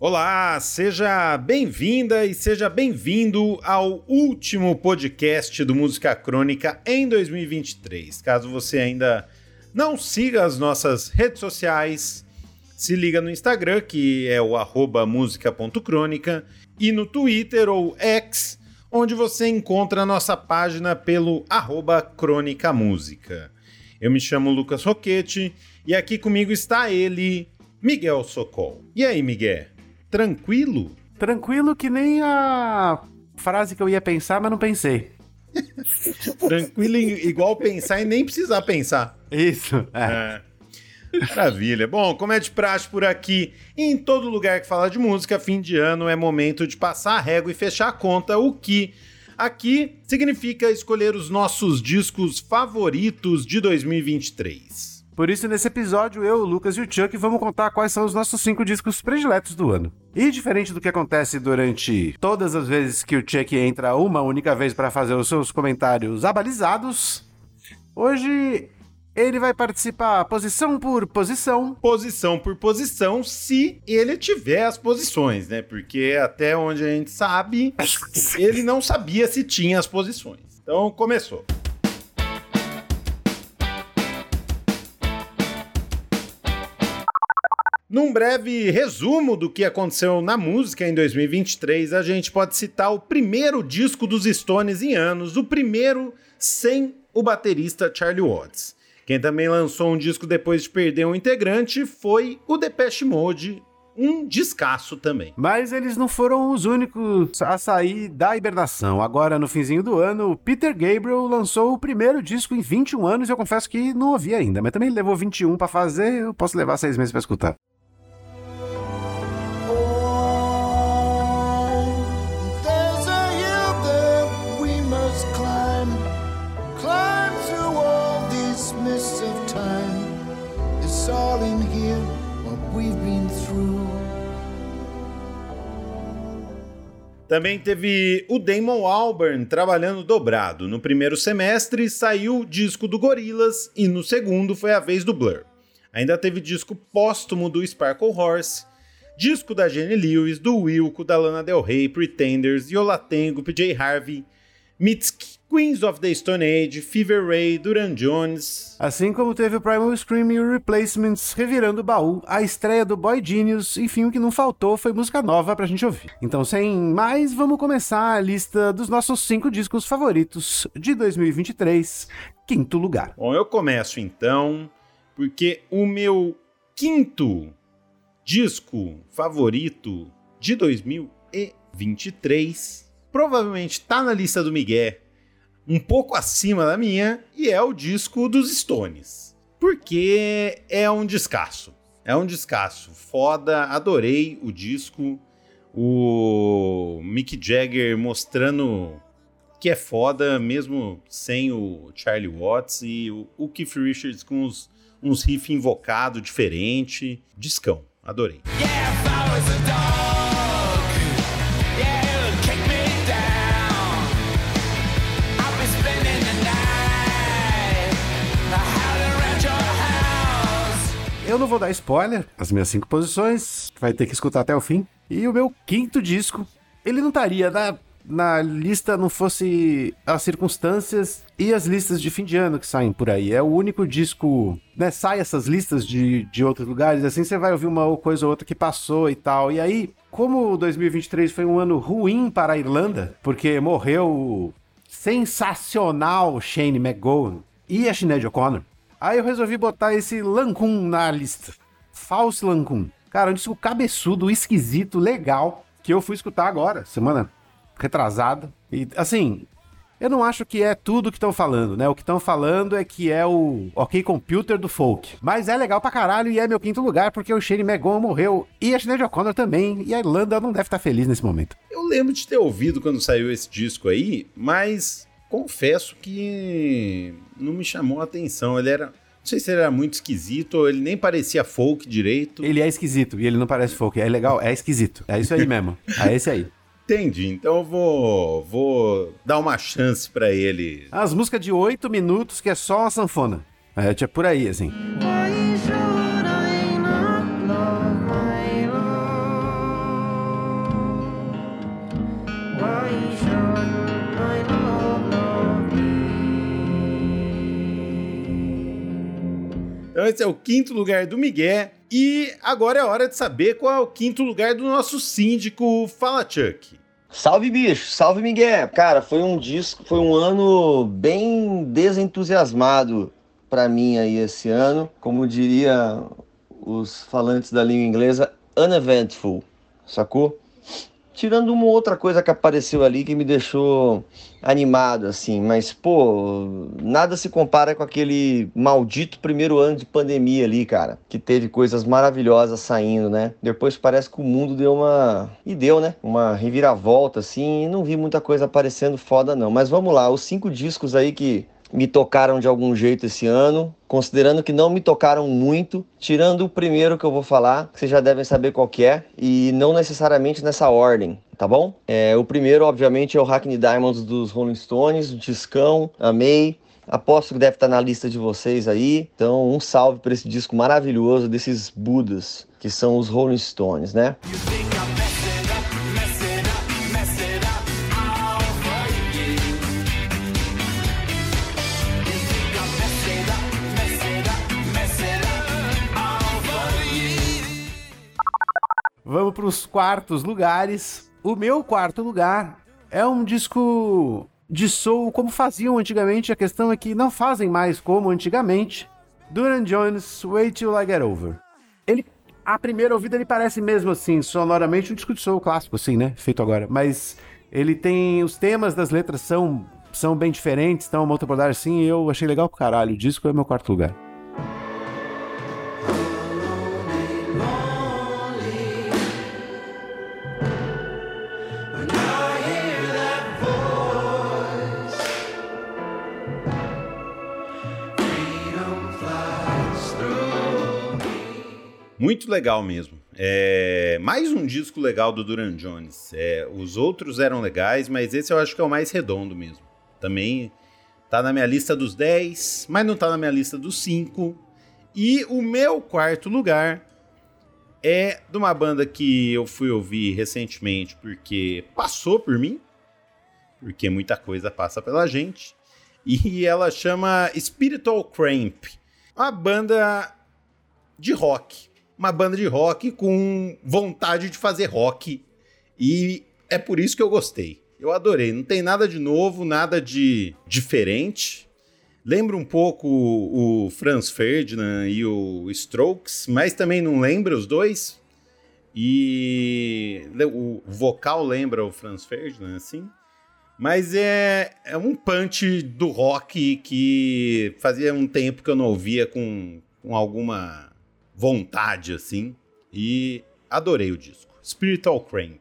Olá, seja bem-vinda e seja bem-vindo ao último podcast do Música Crônica em 2023. Caso você ainda não siga as nossas redes sociais, se liga no Instagram, que é o arroba música.crônica, e no Twitter ou X, onde você encontra a nossa página pelo arroba Crônica Música. Eu me chamo Lucas Roquete e aqui comigo está ele, Miguel Socol. E aí, Miguel? Tranquilo? Tranquilo que nem a frase que eu ia pensar, mas não pensei. Tranquilo igual pensar e nem precisar pensar. Isso, é. é. Maravilha. Bom, como é de praxe por aqui, em todo lugar que fala de música, fim de ano é momento de passar a régua e fechar a conta, o que aqui significa escolher os nossos discos favoritos de 2023. Por isso, nesse episódio, eu, o Lucas e o Chuck vamos contar quais são os nossos cinco discos prediletos do ano. E diferente do que acontece durante todas as vezes que o Chuck entra uma única vez para fazer os seus comentários abalizados, hoje ele vai participar posição por posição. Posição por posição, se ele tiver as posições, né? Porque até onde a gente sabe, ele não sabia se tinha as posições. Então começou. Num breve resumo do que aconteceu na música em 2023, a gente pode citar o primeiro disco dos Stones em anos, o primeiro sem o baterista Charlie Watts. Quem também lançou um disco depois de perder um integrante foi o Depeche Mode, um descasso também. Mas eles não foram os únicos a sair da hibernação. Agora, no finzinho do ano, Peter Gabriel lançou o primeiro disco em 21 anos eu confesso que não ouvi ainda, mas também levou 21 para fazer, eu posso levar seis meses para escutar. Também teve o Damon Albarn trabalhando dobrado. No primeiro semestre saiu o disco do Gorillaz e no segundo foi a vez do Blur. Ainda teve disco póstumo do Sparkle Horse, disco da Jenny Lewis, do Wilco, da Lana Del Rey, Pretenders, Yola Tengo, PJ Harvey, Mitski, Queens of the Stone Age, Fever Ray, Duran Jones. Assim como teve o Primal Scream e o Replacements revirando o baú, a estreia do Boy Genius, enfim, o que não faltou foi música nova pra gente ouvir. Então, sem mais, vamos começar a lista dos nossos cinco discos favoritos de 2023, quinto lugar. Bom, eu começo então, porque o meu quinto disco favorito de 2023 provavelmente tá na lista do Miguel um pouco acima da minha, e é o disco dos Stones. Porque é um descasso. É um descasso. Foda, adorei o disco. O Mick Jagger mostrando que é foda, mesmo sem o Charlie Watts, e o, Keith Richards com uns, uns riffs invocados diferente. Discão, adorei. Yeah, Eu não vou dar spoiler, as minhas cinco posições, vai ter que escutar até o fim. E o meu quinto disco, ele não estaria na, na lista, não fosse as circunstâncias e as listas de fim de ano que saem por aí. É o único disco, né? Sai essas listas de, de outros lugares, assim você vai ouvir uma coisa ou outra que passou e tal. E aí, como 2023 foi um ano ruim para a Irlanda, porque morreu o sensacional Shane McGowan e a Sinead O'Connor. Aí eu resolvi botar esse Lancun na lista. False Lancun. Cara, um disco cabeçudo, esquisito, legal, que eu fui escutar agora, semana retrasada. E, assim, eu não acho que é tudo que estão falando, né? O que estão falando é que é o OK Computer do folk. Mas é legal pra caralho e é meu quinto lugar porque o Shane McGowan morreu e a Sinead O'Connor também. E a Irlanda não deve estar feliz nesse momento. Eu lembro de ter ouvido quando saiu esse disco aí, mas confesso que não me chamou a atenção. Ele era. Não sei se ele era muito esquisito ou ele nem parecia folk direito. Ele é esquisito e ele não parece folk. É legal, é esquisito. É isso aí mesmo. É esse aí. Entendi. Então eu vou, vou dar uma chance para ele. As músicas de oito minutos que é só uma sanfona. É, tipo por aí, assim. Esse é o quinto lugar do Miguel. E agora é hora de saber qual é o quinto lugar do nosso síndico. Fala, Chuck. Salve, bicho. Salve, Miguel. Cara, foi um disco, foi um ano bem desentusiasmado para mim aí esse ano. Como diria os falantes da língua inglesa, uneventful, sacou? Tirando uma outra coisa que apareceu ali que me deixou animado, assim, mas, pô, nada se compara com aquele maldito primeiro ano de pandemia ali, cara, que teve coisas maravilhosas saindo, né? Depois parece que o mundo deu uma. E deu, né? Uma reviravolta, assim, e não vi muita coisa aparecendo foda, não. Mas vamos lá, os cinco discos aí que me tocaram de algum jeito esse ano, considerando que não me tocaram muito, tirando o primeiro que eu vou falar, que vocês já devem saber qual que é, e não necessariamente nessa ordem, tá bom? É, o primeiro, obviamente, é o Hackney Diamonds dos Rolling Stones, o discão, amei. Aposto que deve estar na lista de vocês aí. Então, um salve para esse disco maravilhoso desses Budas, que são os Rolling Stones, né? Para os quartos lugares. O meu quarto lugar é um disco de soul como faziam antigamente. A questão é que não fazem mais como antigamente. Duran Jones, Wait Till I Get Over. Ele, à primeira ouvida, ele parece mesmo assim, sonoramente um disco de soul clássico, assim, né? Feito agora. Mas ele tem. Os temas das letras são, são bem diferentes, então uma outra abordagem assim. Eu achei legal pro caralho. O disco é meu quarto lugar. Muito legal mesmo. É, mais um disco legal do Duran Jones. É, os outros eram legais, mas esse eu acho que é o mais redondo mesmo. Também tá na minha lista dos 10, mas não tá na minha lista dos 5. E o meu quarto lugar é de uma banda que eu fui ouvir recentemente porque passou por mim, porque muita coisa passa pela gente. E ela chama Spiritual Cramp, uma banda de rock uma banda de rock com vontade de fazer rock. E é por isso que eu gostei. Eu adorei. Não tem nada de novo, nada de diferente. Lembra um pouco o Franz Ferdinand e o Strokes, mas também não lembra os dois. E o vocal lembra o Franz Ferdinand, assim. Mas é, é um punch do rock que fazia um tempo que eu não ouvia com, com alguma vontade, assim. E adorei o disco. Spiritual Cramp.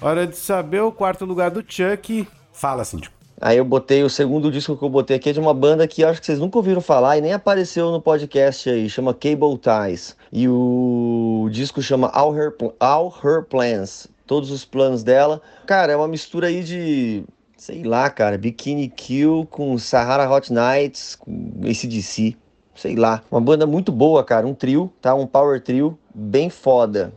Hora de saber o quarto lugar do Chuck. Fala, Cintia. Aí eu botei o segundo disco que eu botei aqui é de uma banda que acho que vocês nunca ouviram falar e nem apareceu no podcast aí, chama Cable Ties. E o disco chama All Her, All Her Plans, todos os planos dela. Cara, é uma mistura aí de, sei lá, cara, Bikini Kill com Sahara Hot Nights, com ACDC. Sei lá, uma banda muito boa, cara, um trio, tá? Um power trio bem foda.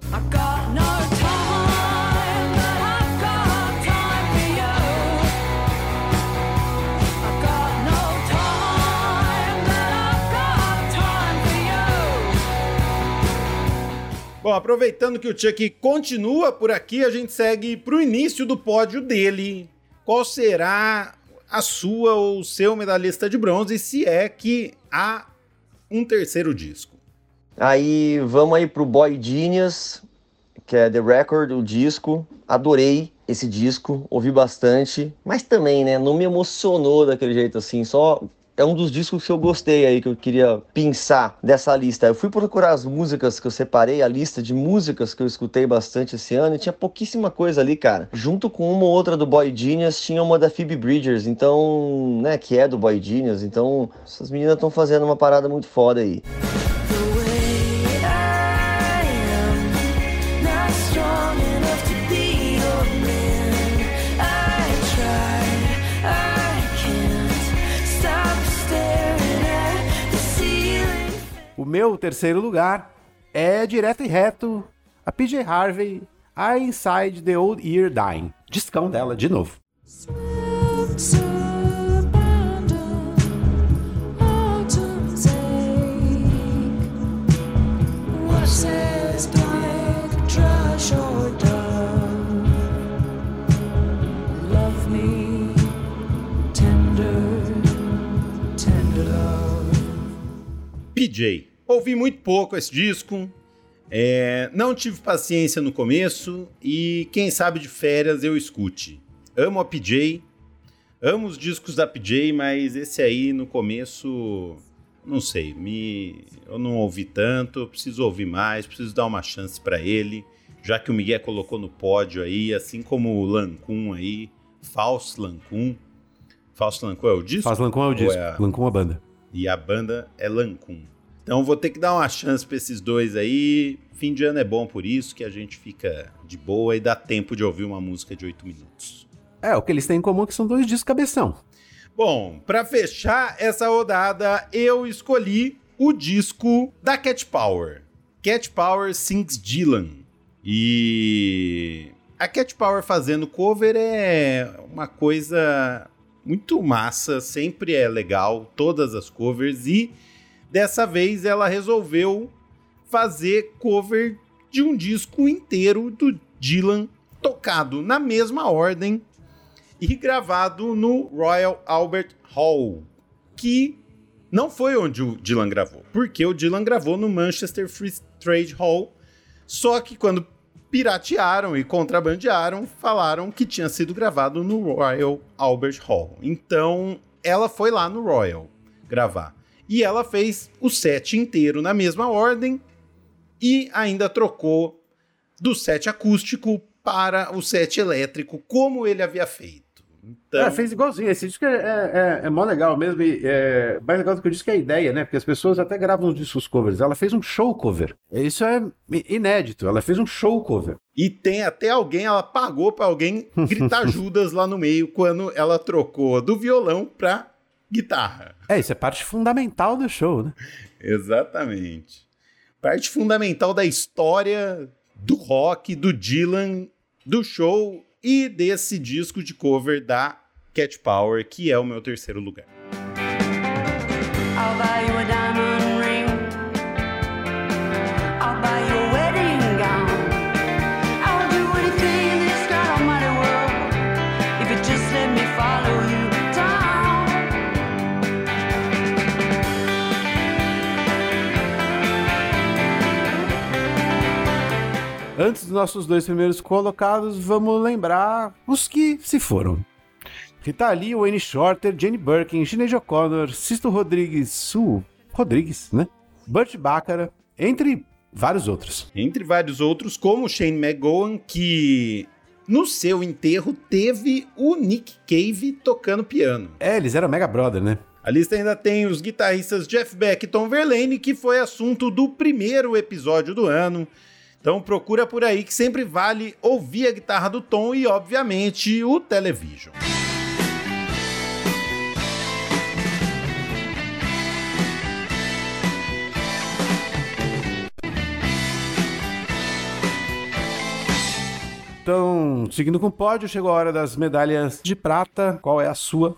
Bom, aproveitando que o Chuck continua por aqui, a gente segue para o início do pódio dele. Qual será a sua ou o seu medalhista de bronze, se é que há um terceiro disco? Aí vamos aí pro Boy Genius, que é The Record, o disco. Adorei esse disco, ouvi bastante, mas também, né, não me emocionou daquele jeito assim, só é um dos discos que eu gostei aí, que eu queria pensar dessa lista. Eu fui procurar as músicas que eu separei, a lista de músicas que eu escutei bastante esse ano, e tinha pouquíssima coisa ali, cara. Junto com uma ou outra do Boy Genius, tinha uma da Phoebe Bridgers, então, né, que é do Boy Genius, então essas meninas estão fazendo uma parada muito foda aí. Meu terceiro lugar é direto e reto a PJ Harvey, I Inside the Old Year Dying. Discão dela de novo. PJ. Ouvi muito pouco esse disco, é, não tive paciência no começo e quem sabe de férias eu escute. Amo a PJ, amo os discos da PJ, mas esse aí no começo, não sei, me, eu não ouvi tanto, preciso ouvir mais, preciso dar uma chance para ele, já que o Miguel colocou no pódio aí, assim como o Lancun aí, Falso Lancun. Falso Lancun é o disco? Falso Lancun é o disco, é a... Lancun é a banda. E a banda é Lancun. Então vou ter que dar uma chance para esses dois aí. Fim de ano é bom por isso, que a gente fica de boa e dá tempo de ouvir uma música de oito minutos. É, o que eles têm em comum é que são dois discos cabeção. Bom, para fechar essa rodada, eu escolhi o disco da Cat Power. Cat Power Sings Dylan. E a Cat Power fazendo cover é uma coisa muito massa, sempre é legal, todas as covers e Dessa vez ela resolveu fazer cover de um disco inteiro do Dylan tocado na mesma ordem e gravado no Royal Albert Hall, que não foi onde o Dylan gravou, porque o Dylan gravou no Manchester Free Trade Hall, só que quando piratearam e contrabandearam, falaram que tinha sido gravado no Royal Albert Hall. Então, ela foi lá no Royal gravar. E ela fez o set inteiro na mesma ordem e ainda trocou do set acústico para o set elétrico, como ele havia feito. Então... É, fez igualzinho. Esse disco é, é, é mó legal mesmo. E é, mais legal do que disse que é a ideia, né? Porque as pessoas até gravam discos covers. Ela fez um show cover. Isso é inédito. Ela fez um show cover. E tem até alguém, ela pagou para alguém gritar Judas lá no meio quando ela trocou do violão para guitarra. É, isso é parte fundamental do show, né? Exatamente. Parte fundamental da história do rock, do Dylan, do show e desse disco de cover da Cat Power, que é o meu terceiro lugar. Antes dos nossos dois primeiros colocados, vamos lembrar os que se foram. Rita Lee, Wayne Shorter, Jenny Birkin, Sinead O'Connor, Sisto Rodrigues, Su Rodrigues, né? Burt Baccara, entre vários outros. Entre vários outros, como Shane McGowan, que no seu enterro teve o Nick Cave tocando piano. É, eles eram Mega Brother, né? A lista ainda tem os guitarristas Jeff Beck e Tom Verlaine, que foi assunto do primeiro episódio do ano. Então procura por aí que sempre vale ouvir a guitarra do Tom e, obviamente, o Television. Então, seguindo com o pódio, chegou a hora das medalhas de prata. Qual é a sua?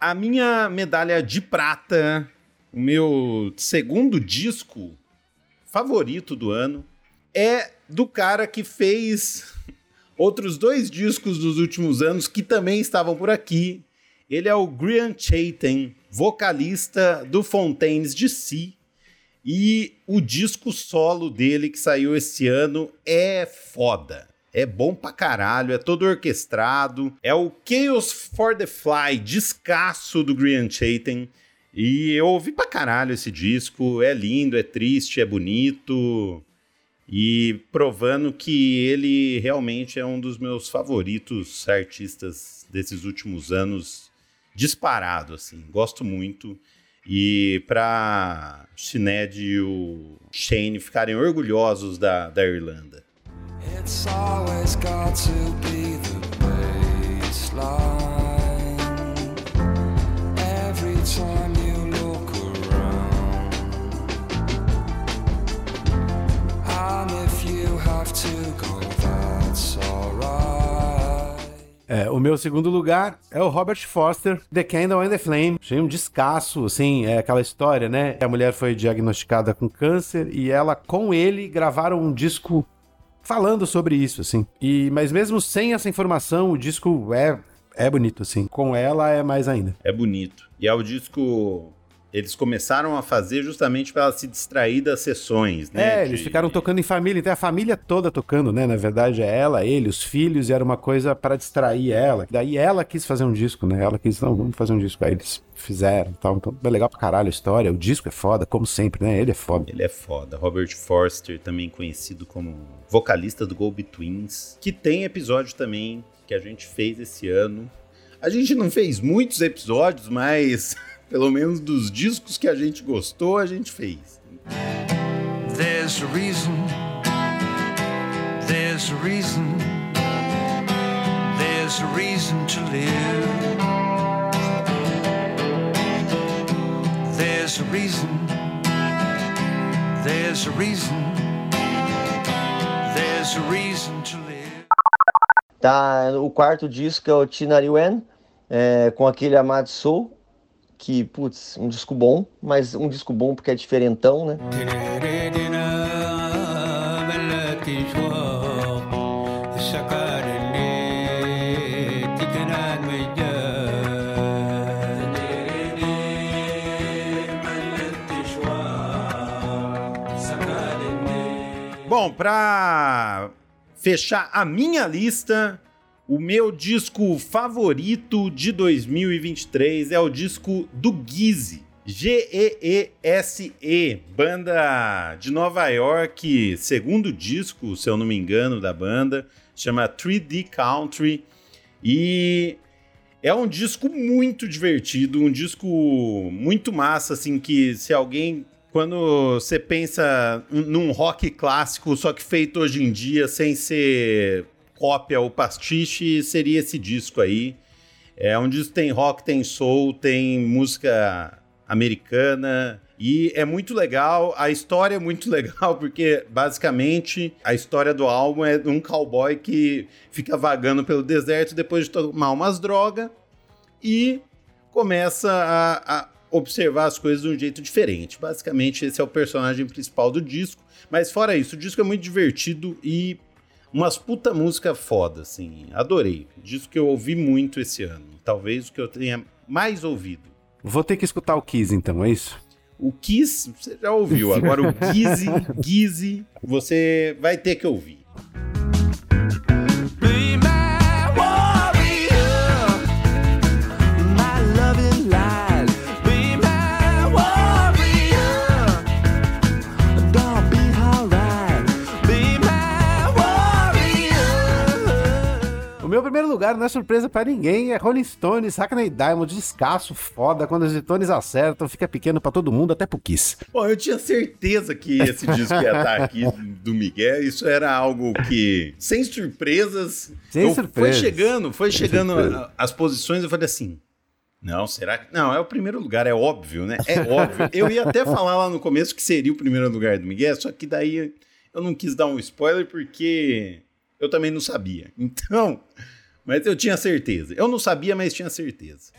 A minha medalha de prata, o meu segundo disco favorito do ano, é do cara que fez outros dois discos dos últimos anos que também estavam por aqui. Ele é o Grian Chaitin, vocalista do Fontaines DC. E o disco solo dele que saiu esse ano é foda. É bom pra caralho, é todo orquestrado. É o Chaos for the Fly, descasso do Grian Chaitin. E eu ouvi pra caralho esse disco. É lindo, é triste, é bonito e provando que ele realmente é um dos meus favoritos artistas desses últimos anos, disparado, assim, gosto muito. E para Sinead e o Shane ficarem orgulhosos da, da Irlanda. It's always got to be the baseline. É, o meu segundo lugar é o Robert Foster, The Candle and the Flame. Achei um descasso, assim, é aquela história, né? A mulher foi diagnosticada com câncer e ela, com ele, gravaram um disco falando sobre isso, assim. E, mas mesmo sem essa informação, o disco é, é bonito, assim. Com ela é mais ainda. É bonito. E é o disco eles começaram a fazer justamente para se distrair das sessões, né? É, de... eles ficaram tocando em família, então é a família toda tocando, né? Na verdade, é ela, ele, os filhos, e era uma coisa para distrair ela. Daí ela quis fazer um disco, né? Ela quis, não, vamos fazer um disco. Aí eles fizeram tal. Então é legal pra caralho a história. O disco é foda, como sempre, né? Ele é foda. Ele é foda. Robert Forster, também conhecido como vocalista do Go Betweens, que tem episódio também que a gente fez esse ano. A gente não fez muitos episódios, mas Pelo menos dos discos que a gente gostou, a gente fez. There's a reason. There's a reason. There's a reason to live. There's a reason. There's a reason. There's a reason to live. Tá, o quarto disco é o Tinari Wen, é, com aquele Amado Soul que, putz, um disco bom, mas um disco bom porque é diferentão, né? Bom, para fechar a minha lista, o meu disco favorito de 2023 é o disco do Gizzy. G-E-E-S-E, banda de Nova York, segundo disco, se eu não me engano, da banda, chama 3D Country. E é um disco muito divertido, um disco muito massa, assim, que se alguém quando você pensa num rock clássico, só que feito hoje em dia, sem ser cópia ou pastiche seria esse disco aí. É um disco tem rock, tem soul, tem música americana e é muito legal. A história é muito legal porque basicamente a história do álbum é de um cowboy que fica vagando pelo deserto depois de tomar umas drogas e começa a, a observar as coisas de um jeito diferente. Basicamente, esse é o personagem principal do disco. Mas fora isso, o disco é muito divertido e umas puta música foda, assim. Adorei. Disco que eu ouvi muito esse ano. Talvez o que eu tenha mais ouvido. Vou ter que escutar o Kiss, então, é isso? O Kiss, você já ouviu. Agora o Gizzy, Gizzy, você vai ter que ouvir. Primeiro lugar não é surpresa para ninguém, é Rolling Stones, Hackney Diamond, descasso, foda. Quando os Stones acertam, fica pequeno para todo mundo, até pro Kiss. Bom, eu tinha certeza que esse disco ia estar aqui do Miguel. Isso era algo que, sem surpresas, sem surpresas. foi chegando, foi chegando as posições, eu falei assim, não, será que. Não, é o primeiro lugar, é óbvio, né? É óbvio. Eu ia até falar lá no começo que seria o primeiro lugar do Miguel, só que daí eu não quis dar um spoiler porque eu também não sabia. Então, mas eu tinha certeza. Eu não sabia, mas tinha certeza.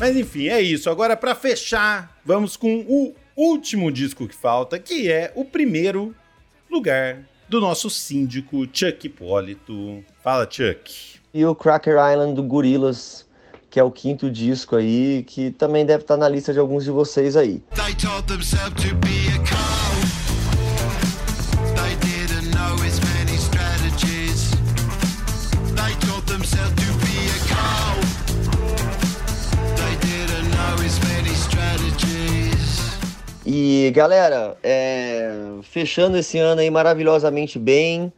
Mas enfim, é isso. Agora, para fechar, vamos com o último disco que falta, que é o primeiro lugar do nosso síndico Chuck Hipólito. Fala, Chuck. E o Cracker Island do Gorillaz, que é o quinto disco aí, que também deve estar na lista de alguns de vocês aí. They told themselves to be a E galera, é, fechando esse ano aí maravilhosamente bem,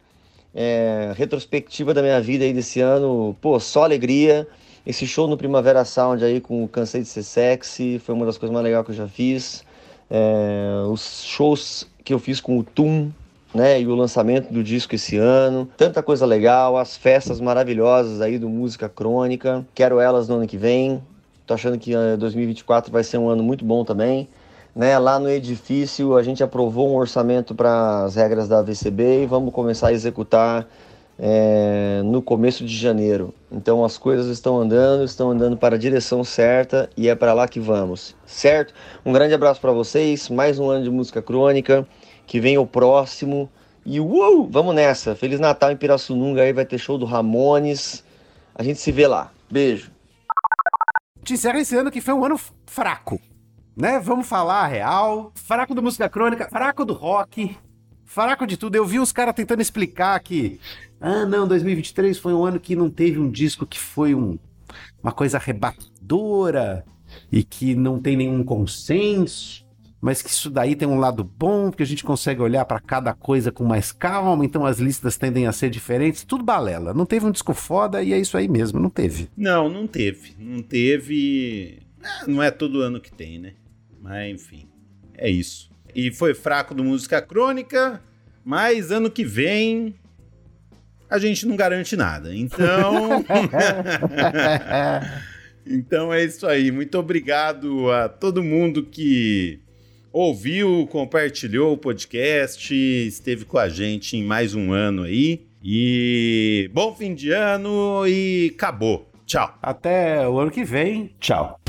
é, retrospectiva da minha vida aí desse ano, pô, só alegria. Esse show no Primavera Sound aí com o Cansei de Ser Sexy foi uma das coisas mais legais que eu já fiz. É, os shows que eu fiz com o Tum né? E o lançamento do disco esse ano. Tanta coisa legal, as festas maravilhosas aí do Música Crônica. Quero elas no ano que vem. Tô achando que 2024 vai ser um ano muito bom também. Né, lá no edifício a gente aprovou um orçamento para as regras da VCB e vamos começar a executar é, no começo de janeiro. Então as coisas estão andando, estão andando para a direção certa e é para lá que vamos, certo? Um grande abraço para vocês, mais um ano de música crônica, que vem o próximo e uh, vamos nessa! Feliz Natal em Pirassununga, aí vai ter show do Ramones, a gente se vê lá. Beijo! Encerra esse ano que foi um ano fraco, né? Vamos falar a real, fraco do música crônica, fraco do rock, fraco de tudo. Eu vi os caras tentando explicar que ah, não, 2023 foi um ano que não teve um disco que foi um, uma coisa arrebatadora e que não tem nenhum consenso, mas que isso daí tem um lado bom, porque a gente consegue olhar para cada coisa com mais calma, então as listas tendem a ser diferentes, tudo balela. Não teve um disco foda e é isso aí mesmo, não teve. Não, não teve. Não teve. Ah, não é todo ano que tem, né? Mas enfim, é isso. E foi fraco do Música Crônica, mas ano que vem a gente não garante nada. Então. então é isso aí. Muito obrigado a todo mundo que ouviu, compartilhou o podcast, esteve com a gente em mais um ano aí. E bom fim de ano e acabou. Tchau. Até o ano que vem. Tchau.